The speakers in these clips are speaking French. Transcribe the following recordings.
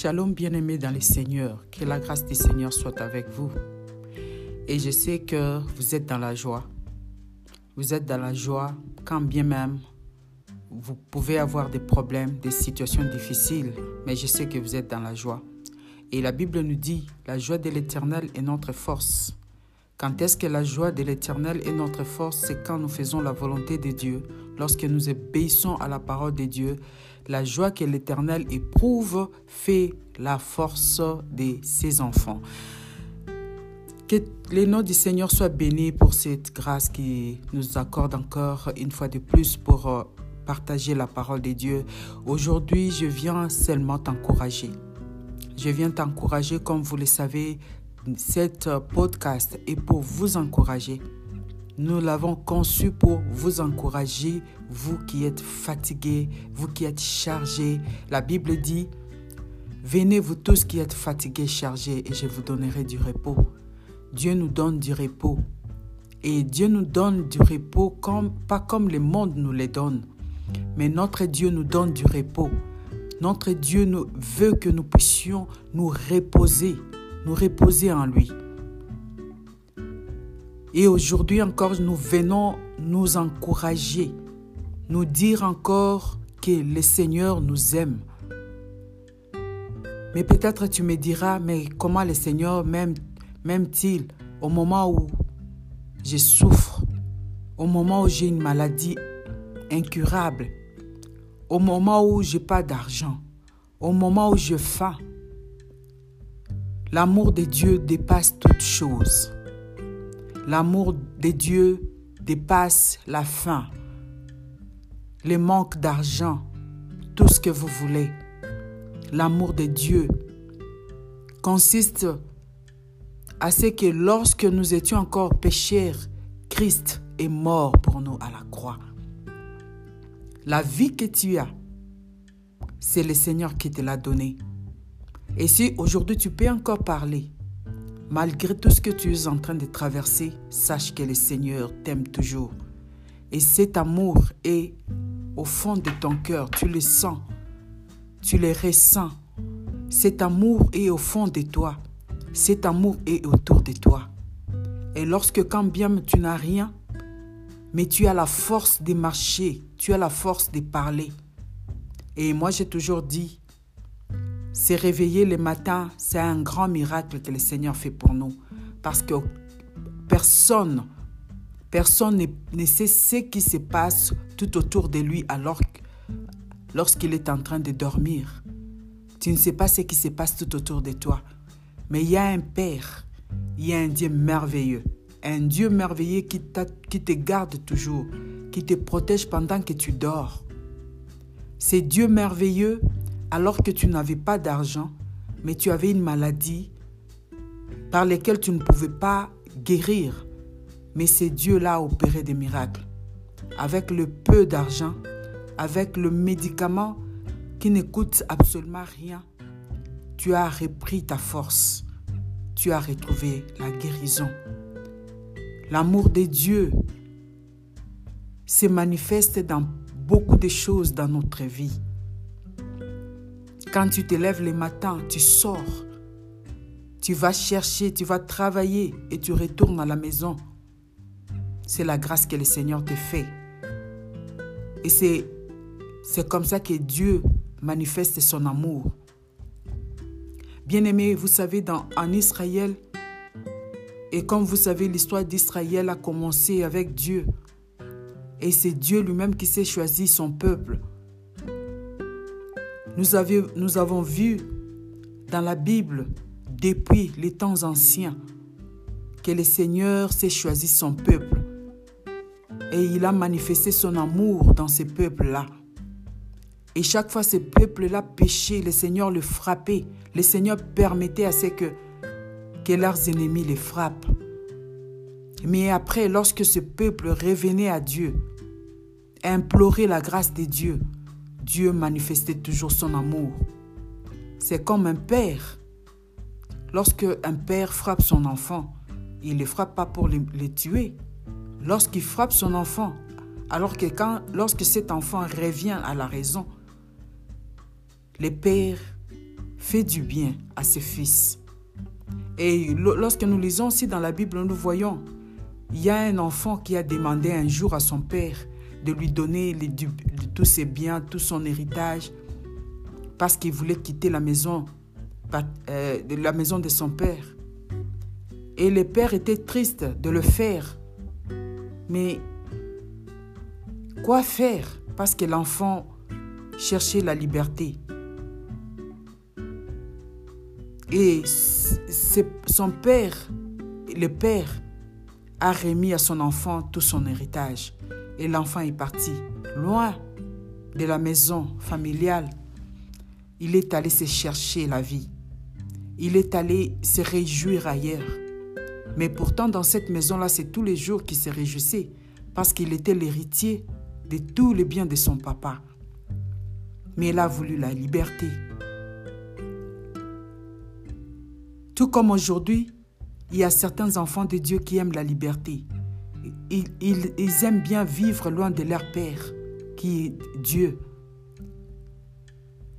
Shalom bien-aimés dans le Seigneur, que la grâce du Seigneur soit avec vous. Et je sais que vous êtes dans la joie. Vous êtes dans la joie quand bien même vous pouvez avoir des problèmes, des situations difficiles, mais je sais que vous êtes dans la joie. Et la Bible nous dit, la joie de l'Éternel est notre force. Quand est-ce que la joie de l'Éternel est notre force? C'est quand nous faisons la volonté de Dieu, lorsque nous obéissons à la parole de Dieu. La joie que l'Éternel éprouve fait la force de ses enfants. Que le nom du Seigneur soit béni pour cette grâce qui nous accorde encore une fois de plus pour euh, partager la parole de Dieu. Aujourd'hui, je viens seulement t'encourager. Je viens t'encourager, comme vous le savez, cet podcast est pour vous encourager. Nous l'avons conçu pour vous encourager, vous qui êtes fatigués, vous qui êtes chargés. La Bible dit, venez vous tous qui êtes fatigués, chargés, et je vous donnerai du repos. Dieu nous donne du repos. Et Dieu nous donne du repos comme, pas comme le monde nous le donne. Mais notre Dieu nous donne du repos. Notre Dieu nous veut que nous puissions nous reposer nous reposer en lui. Et aujourd'hui encore, nous venons nous encourager, nous dire encore que le Seigneur nous aime. Mais peut-être tu me diras, mais comment le Seigneur m'aime-t-il au moment où je souffre, au moment où j'ai une maladie incurable, au moment où je n'ai pas d'argent, au moment où je faim, L'amour de Dieu dépasse toute chose. L'amour de Dieu dépasse la faim, le manque d'argent, tout ce que vous voulez. L'amour de Dieu consiste à ce que lorsque nous étions encore pécheurs, Christ est mort pour nous à la croix. La vie que tu as, c'est le Seigneur qui te l'a donnée. Et si aujourd'hui tu peux encore parler, malgré tout ce que tu es en train de traverser, sache que le Seigneur t'aime toujours. Et cet amour est au fond de ton cœur, tu le sens, tu le ressens. Cet amour est au fond de toi, cet amour est autour de toi. Et lorsque quand bien tu n'as rien, mais tu as la force de marcher, tu as la force de parler. Et moi j'ai toujours dit, se réveiller le matin, c'est un grand miracle que le Seigneur fait pour nous. Parce que personne, personne ne, sait ce qui se passe tout autour de lui alors lorsqu'il est en train de dormir. Tu ne sais pas ce qui se passe tout autour de toi. Mais il y a un Père, il y a un Dieu merveilleux. Un Dieu merveilleux qui, te garde toujours, qui te protège pendant que tu dors. C'est Dieu merveilleux alors que tu n'avais pas d'argent, mais tu avais une maladie par laquelle tu ne pouvais pas guérir. Mais c'est Dieu-là a opéré des miracles. Avec le peu d'argent, avec le médicament qui ne coûte absolument rien, tu as repris ta force. Tu as retrouvé la guérison. L'amour de Dieu se manifeste dans beaucoup de choses dans notre vie. Quand tu te lèves le matin, tu sors. Tu vas chercher, tu vas travailler et tu retournes à la maison. C'est la grâce que le Seigneur te fait. Et c'est, comme ça que Dieu manifeste son amour. Bien-aimés, vous savez, en Israël, et comme vous savez, l'histoire d'Israël a commencé avec Dieu. Et c'est Dieu lui-même qui s'est choisi son peuple. Nous, avons vu dans la Bible, depuis les temps anciens, que le Seigneur s'est choisi son peuple et il a manifesté son amour dans ce peuple-là. Et chaque fois ce peuple-là péchait, le Seigneur le frappait. Le Seigneur permettait à ce que, que leurs ennemis les frappent. Mais après, lorsque ce peuple revenait à Dieu, implorait la grâce de Dieu, Dieu manifestait toujours son amour. C'est comme un père. Lorsque un père frappe son enfant, il ne le frappe pas pour le, tuer. Lorsqu'il frappe son enfant, alors que quand, lorsque cet enfant revient à la raison, le père fait du bien à ses fils. Et lorsque nous lisons aussi dans la Bible, nous voyons, il y a un enfant qui a demandé un jour à son père de lui donner tous ses biens, tout son héritage, parce qu'il voulait quitter la maison, euh, la maison de son père. Et le père était triste de le faire. Mais quoi faire? Parce que l'enfant cherchait la liberté. Et son père, le père, a remis à son enfant tout son héritage. Et l'enfant est parti, loin de la maison familiale. Il est allé se chercher la vie. Il est allé se réjouir ailleurs. Mais pourtant, dans cette maison-là, c'est tous les jours qu'il se réjouissait parce qu'il était l'héritier de tous les biens de son papa. Mais il a voulu la liberté. Tout comme aujourd'hui, il y a certains enfants de Dieu qui aiment la liberté. Ils, ils, aiment bien vivre loin de leur Père, qui est Dieu.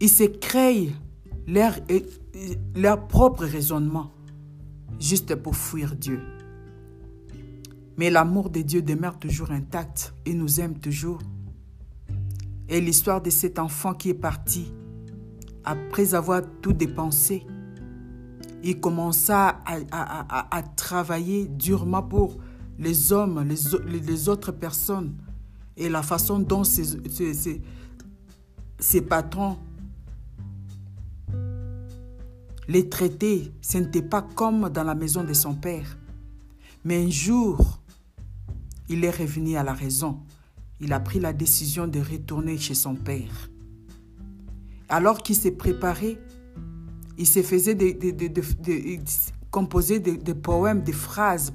Ils se créent leur, leur propre raisonnement, juste pour fuir Dieu. Mais l'amour de Dieu demeure toujours intact et nous aime toujours. Et l'histoire de cet enfant qui est parti, après avoir tout dépensé, il commença à, travailler durement pour les hommes, les, autres personnes. Et la façon dont ces, patrons les traitaient, ce n'était pas comme dans la maison de son père. Mais un jour, il est revenu à la raison. Il a pris la décision de retourner chez son père. Alors qu'il s'est préparé il se faisait de, composer des poèmes, des phrases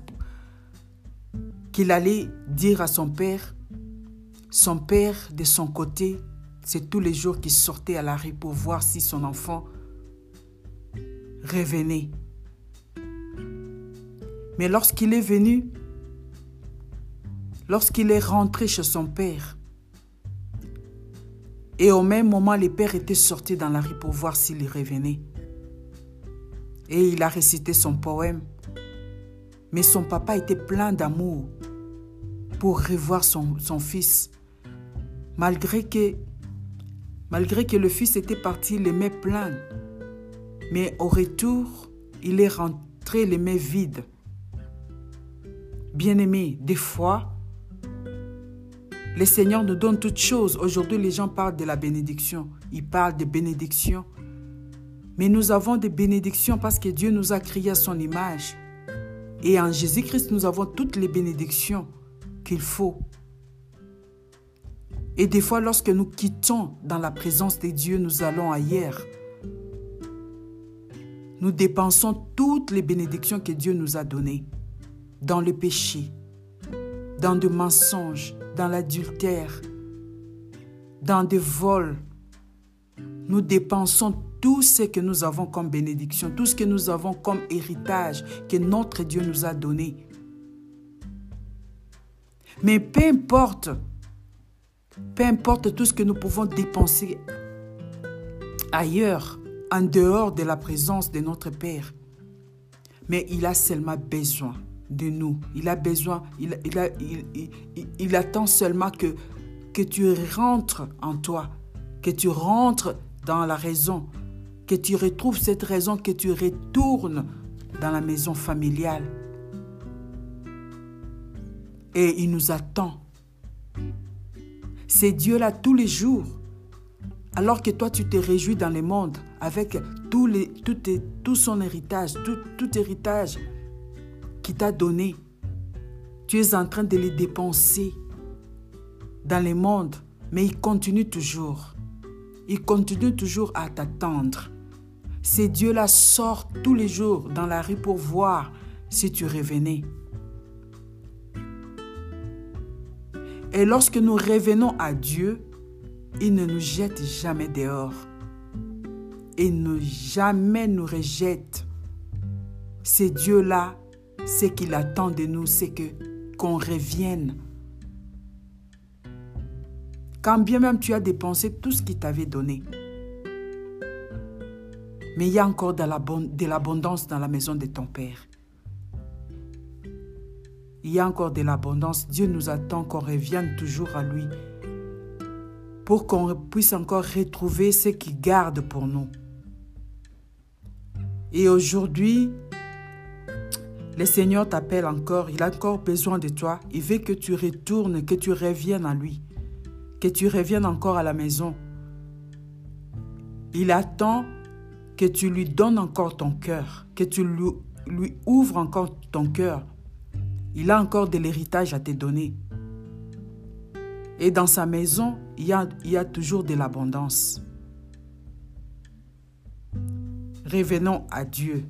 qu'il allait dire à son père. Son père, de son côté, c'est tous les jours qu'il sortait à la rue pour voir si son enfant revenait. Mais lorsqu'il est venu, lorsqu'il est rentré chez son père, et au même moment, le père était sorti dans la rue pour voir s'il revenait et il a récité son poème. Mais son papa était plein d'amour pour revoir son, fils. Malgré que, le fils était parti les mains pleines. Mais au retour, il est rentré les mains vides. Bien-aimé, des fois, le Seigneur nous donne toutes choses. Aujourd'hui, les gens parlent de la bénédiction. Ils parlent de bénédiction. Mais nous avons des bénédictions parce que Dieu nous a créés à son image. Et en Jésus-Christ, nous avons toutes les bénédictions qu'il faut. Et des fois, lorsque nous quittons dans la présence de Dieu, nous allons ailleurs. Nous dépensons toutes les bénédictions que Dieu nous a données dans le péché, dans le mensonges, dans l'adultère, dans des vols. Nous dépensons tout ce que nous avons comme bénédiction, tout ce que nous avons comme héritage que notre Dieu nous a donné. Mais peu importe, peu importe tout ce que nous pouvons dépenser ailleurs, en dehors de la présence de notre Père, mais il a seulement besoin de nous. Il a besoin, il, attend seulement que tu rentres en toi, que tu rentres dans la raison, que tu retrouves cette raison, que tu retournes dans la maison familiale. Et il nous attend. C'est Dieu là tous les jours. Alors que toi, tu te réjouis dans le monde avec tout, les, tout, tout son héritage, tout, tout héritage qu'il t'a donné. Tu es en train de les dépenser dans le monde, mais il continue toujours. Il continue toujours à t'attendre. Ces dieux-là sortent tous les jours dans la rue pour voir si tu revenais. Et lorsque nous revenons à Dieu, il ne nous jette jamais dehors. Il ne jamais nous rejette. Ces dieux-là, ce qu'il attend de nous, c'est que qu'on revienne. Quand bien même tu as dépensé tout ce qu'il t'avait donné, Mais il y a encore de l'abondance dans la maison de ton Père. Il y a encore de l'abondance. Dieu nous attend qu'on revienne toujours à lui pour qu'on puisse encore retrouver ce qu'il garde pour nous. Et aujourd'hui, le Seigneur t'appelle encore, il a encore besoin de toi. Il veut que tu retournes, que tu reviennes à lui, que tu reviennes encore à la maison. Il attend que tu lui donnes encore ton cœur, que tu lui, ouvres encore ton cœur. Il a encore de l'héritage à te donner. Et dans sa maison, il y a, toujours de l'abondance. Revenons à Dieu.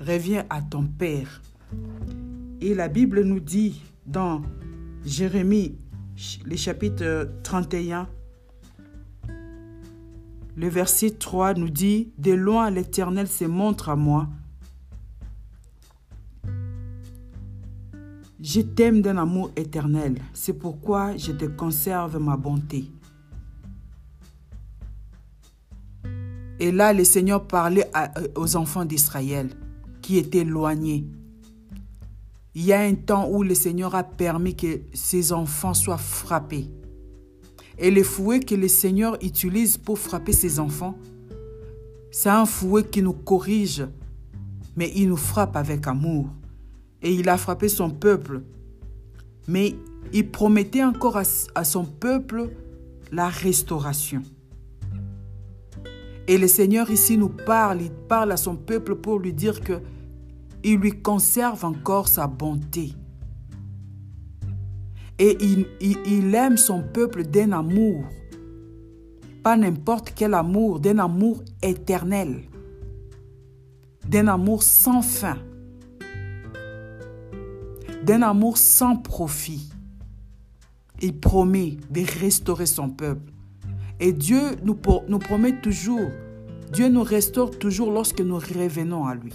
Reviens à ton Père. Et la Bible nous dit dans Jérémie, le chapitre 31, le verset 3 nous dit, De loin l'Éternel se montre à moi. Je t'aime d'un amour éternel, c'est pourquoi je te conserve ma bonté. Et là, le Seigneur parlait euh, aux enfants d'Israël qui étaient éloignés. Il y a un temps où le Seigneur a permis que ses enfants soient frappés. Et le fouet que le Seigneur utilise pour frapper ses enfants, c'est un fouet qui nous corrige, mais il nous frappe avec amour. Et il a frappé son peuple. Mais il promettait encore à, son peuple la restauration. Et le Seigneur ici nous parle, il parle à son peuple pour lui dire que il lui conserve encore sa bonté. Et il, il aime son peuple d'un amour, pas n'importe quel amour, d'un amour éternel, d'un amour sans fin, d'un amour sans profit. Il promet de restaurer son peuple. Et Dieu nous, promet toujours, Dieu nous restaure toujours lorsque nous revenons à lui.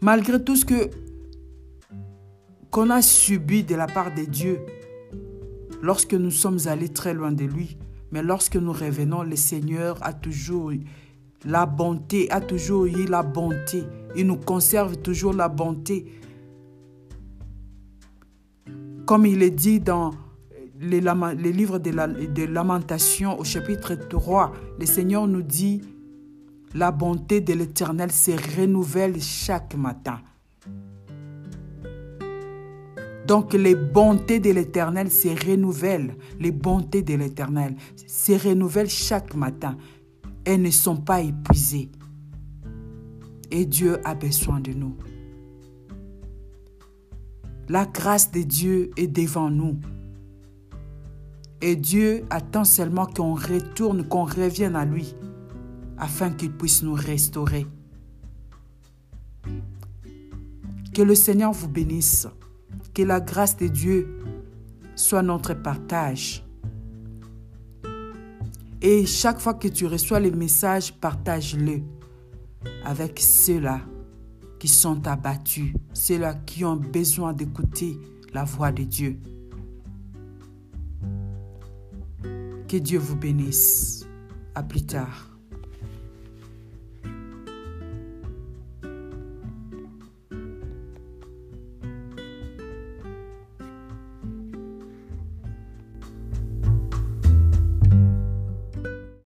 Malgré tout ce que qu'on a subi de la part de Dieu, lorsque nous sommes allés très loin de lui, mais lorsque nous revenons, le Seigneur a toujours la bonté, a toujours eu la bonté. Il nous conserve toujours la bonté. Comme il est dit dans livres de, la, de Lamentation au chapitre 3, le Seigneur nous dit, la bonté de l'Éternel se renouvelle chaque matin. Donc les bontés de l'Éternel se renouvellent, les bontés de l'Éternel se renouvellent chaque matin. Elles ne sont pas épuisées. Et Dieu a besoin de nous. La grâce de Dieu est devant nous. Et Dieu attend seulement qu'on retourne, qu'on revienne à lui, afin qu'il puisse nous restaurer. Que le Seigneur vous bénisse. Que la grâce de Dieu soit notre partage. Et chaque fois que tu reçois les messages, partage-le avec ceux-là qui sont abattus, ceux-là qui ont besoin d'écouter la voix de Dieu. Que Dieu vous bénisse. À plus tard.